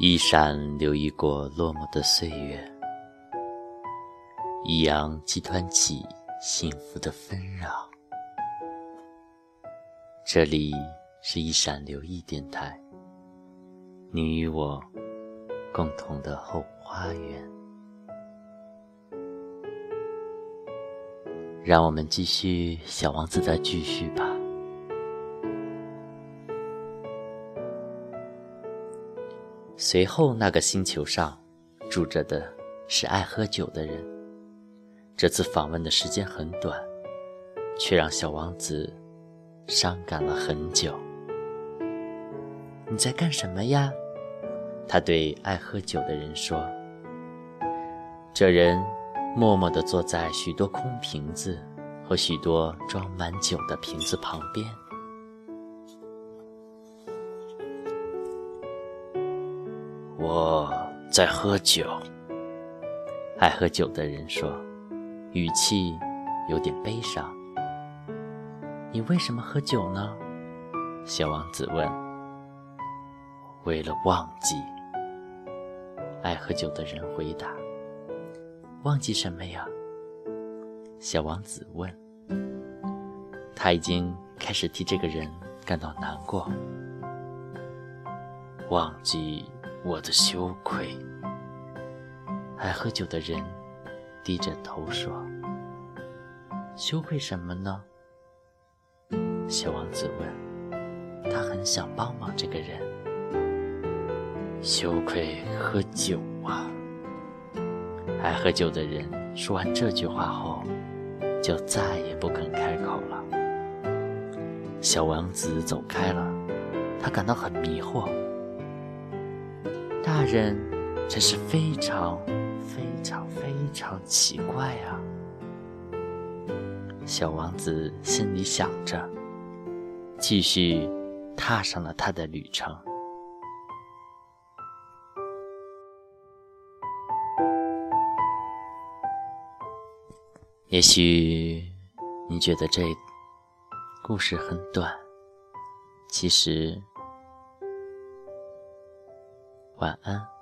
一闪留意过落寞的岁月，一阳寄团起幸福的纷扰。这里是一闪留意电台，你与我共同的后花园。让我们继续《小王子》的继续吧。随后，那个星球上住着的是爱喝酒的人。这次访问的时间很短，却让小王子伤感了很久。你在干什么呀？他对爱喝酒的人说。这人默默地坐在许多空瓶子和许多装满酒的瓶子旁边。我在喝酒。爱喝酒的人说，语气有点悲伤。你为什么喝酒呢？小王子问。为了忘记。爱喝酒的人回答。忘记什么呀？小王子问。他已经开始替这个人感到难过。忘记。我的羞愧。爱喝酒的人低着头说：“羞愧什么呢？”小王子问。他很想帮忙这个人。羞愧喝酒啊！爱喝酒的人说完这句话后，就再也不肯开口了。小王子走开了，他感到很迷惑。大人真是非常非常非常奇怪啊！小王子心里想着，继续踏上了他的旅程。也许你觉得这故事很短，其实。晚安。